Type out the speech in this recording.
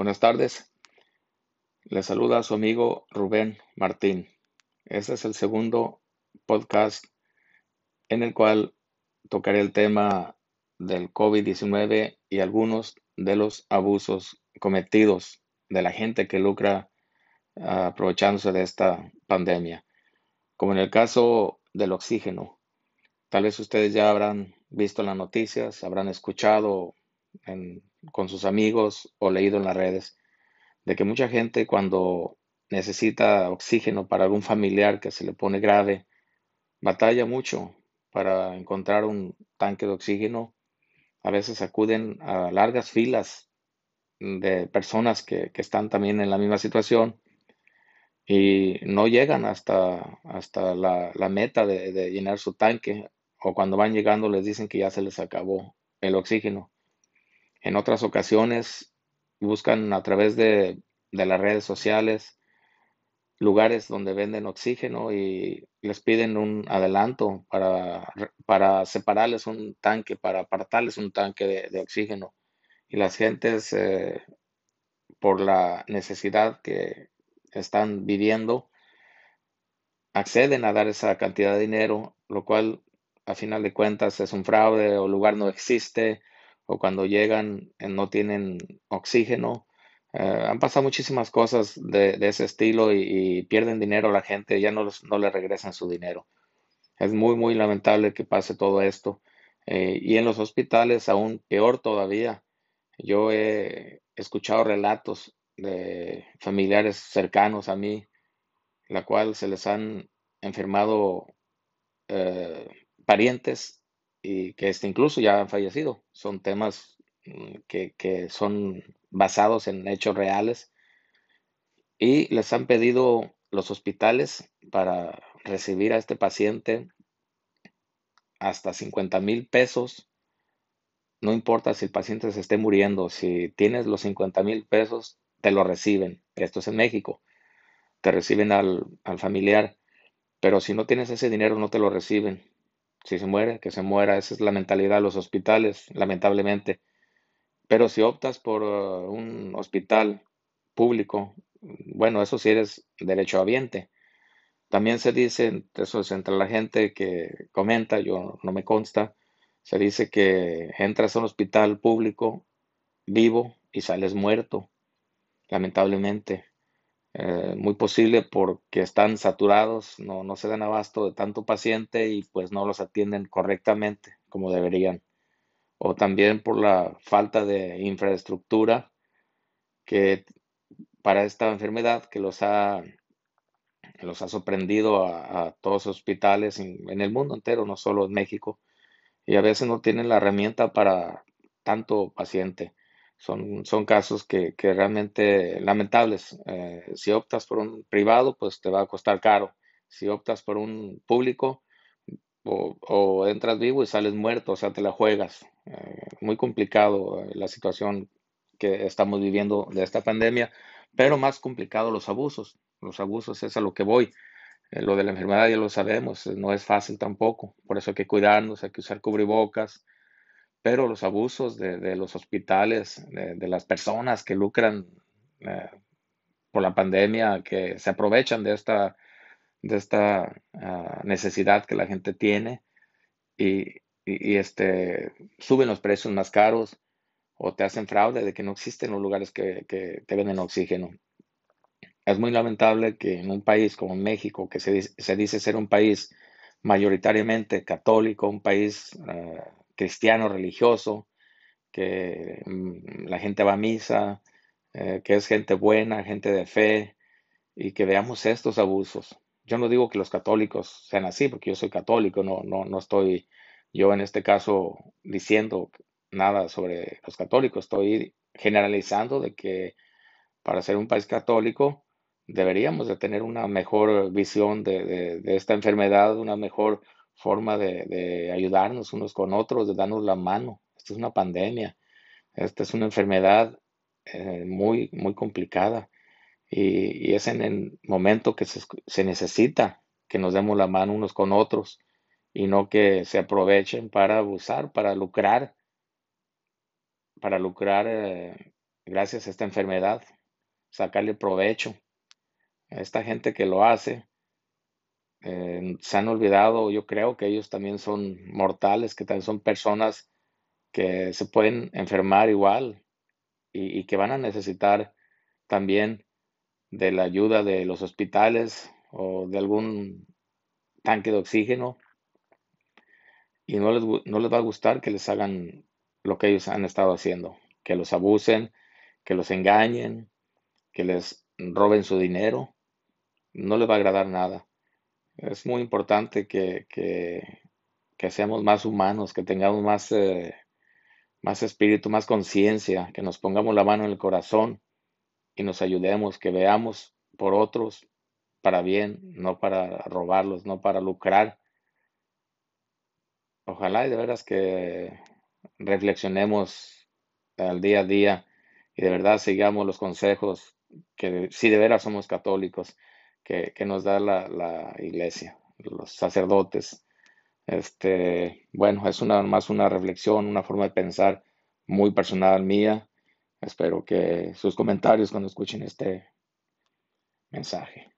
Buenas tardes. Le saluda a su amigo Rubén Martín. Este es el segundo podcast en el cual tocaré el tema del COVID-19 y algunos de los abusos cometidos de la gente que lucra ah, aprovechándose de esta pandemia. Como en el caso del oxígeno. Tal vez ustedes ya habrán visto las noticias, habrán escuchado con sus amigos o leído en las redes de que mucha gente cuando necesita oxígeno para algún familiar que se le pone grave, batalla mucho para encontrar un tanque de oxígeno. A veces acuden a largas filas de personas que, están también en la misma situación y no llegan hasta, hasta la, meta de llenar su tanque o cuando van llegando les dicen que ya se les acabó el oxígeno. En otras ocasiones buscan a través de, las redes sociales lugares donde venden oxígeno y les piden un adelanto para, para separarles un tanque, para apartarles un tanque de, oxígeno. Y las gentes, eh, por la necesidad que están viviendo, acceden a dar esa cantidad de dinero, lo cual a final de cuentas es un fraude o lugar no existe o cuando llegan eh, no tienen oxígeno. Eh, han pasado muchísimas cosas de, ese estilo y, pierden dinero la gente, ya no, no le regresan su dinero. Es muy, muy lamentable que pase todo esto. Eh, y en los hospitales aún peor todavía. Yo he escuchado relatos de familiares cercanos a mí, la cual se les han enfermado parientes y que este, incluso ya han fallecido. Son temas mm, que, son basados en hechos reales y les han pedido los hospitales para recibir a este paciente hasta 50 mil pesos. No importa si el paciente se esté muriendo, si tienes los 50 mil pesos, te lo reciben. Esto es en México. Te reciben al, al familiar. Pero si no tienes ese dinero, no te lo reciben. Si se muere, que se muera. Esa es la mentalidad de los hospitales, lamentablemente. Pero si optas por uh, un hospital público, bueno, eso sí eres derecho habiente. También se dice, eso es entre la gente que comenta, yo no me consta, se dice que entras a un hospital público vivo y sales muerto, lamentablemente. Eh, muy posible porque están saturados, no, no se dan abasto de tanto paciente y pues no los atienden correctamente como deberían. O también por la falta de infraestructura que para esta enfermedad que los ha, los ha sorprendido a, todos los hospitales en, en, el mundo entero, no solo en México. Y a veces no tienen la herramienta para tanto paciente son, son casos que, realmente lamentables. Eh, si optas por un privado, pues te va a costar caro. Si optas por un público, o, entras vivo y sales muerto, o sea, te la juegas. Eh, muy complicado eh, la situación que estamos viviendo de esta pandemia, pero más complicado los abusos. Los abusos es a lo que voy. lo de la enfermedad ya lo sabemos, no es fácil tampoco. Por eso hay que cuidarnos, hay que usar cubrebocas, pero los abusos de, los hospitales, de, las personas que lucran eh, por la pandemia, que se aprovechan de esta, de esta ah, necesidad que la gente tiene y, este, suben los precios más caros o te hacen fraude de que no existen los lugares que, te venden oxígeno. Es muy lamentable que en un país como México, que se, se dice ser un país mayoritariamente católico, un país eh, cristiano religioso, que mm, la gente va a misa, eh, que es gente buena, gente de fe, y que veamos estos abusos. Yo no digo que los católicos sean así, porque yo soy católico, no, no, no estoy yo en este caso diciendo nada sobre los católicos, estoy generalizando de que para ser un país católico deberíamos de tener una mejor visión de, de esta enfermedad, una mejor forma de, ayudarnos unos con otros, de darnos la mano. Esta es una pandemia, esta es una enfermedad eh, muy, muy complicada y, es en el momento que se, necesita que nos demos la mano unos con otros y no que se aprovechen para abusar, para lucrar, para lucrar eh, gracias a esta enfermedad, sacarle provecho. Esta gente que lo hace, eh, se han olvidado, yo creo que ellos también son mortales, que también son personas que se pueden enfermar igual y, que van a necesitar también de la ayuda de los hospitales o de algún tanque de oxígeno y no les, no les va a gustar que les hagan lo que ellos han estado haciendo, que los abusen, que los engañen, que les roben su dinero, no les va a agradar nada. Es muy importante que, que, seamos más humanos, que tengamos más, eh, más espíritu, más conciencia, que nos pongamos la mano en el corazón y nos ayudemos, que veamos por otros para bien, no para robarlos, no para lucrar. Ojalá y de veras que reflexionemos al día a día y de verdad sigamos los consejos que si de veras somos católicos que, nos da la, la, iglesia, los sacerdotes. Este, bueno, es una más una reflexión, una forma de pensar muy personal mía. Espero que sus comentarios cuando escuchen este mensaje.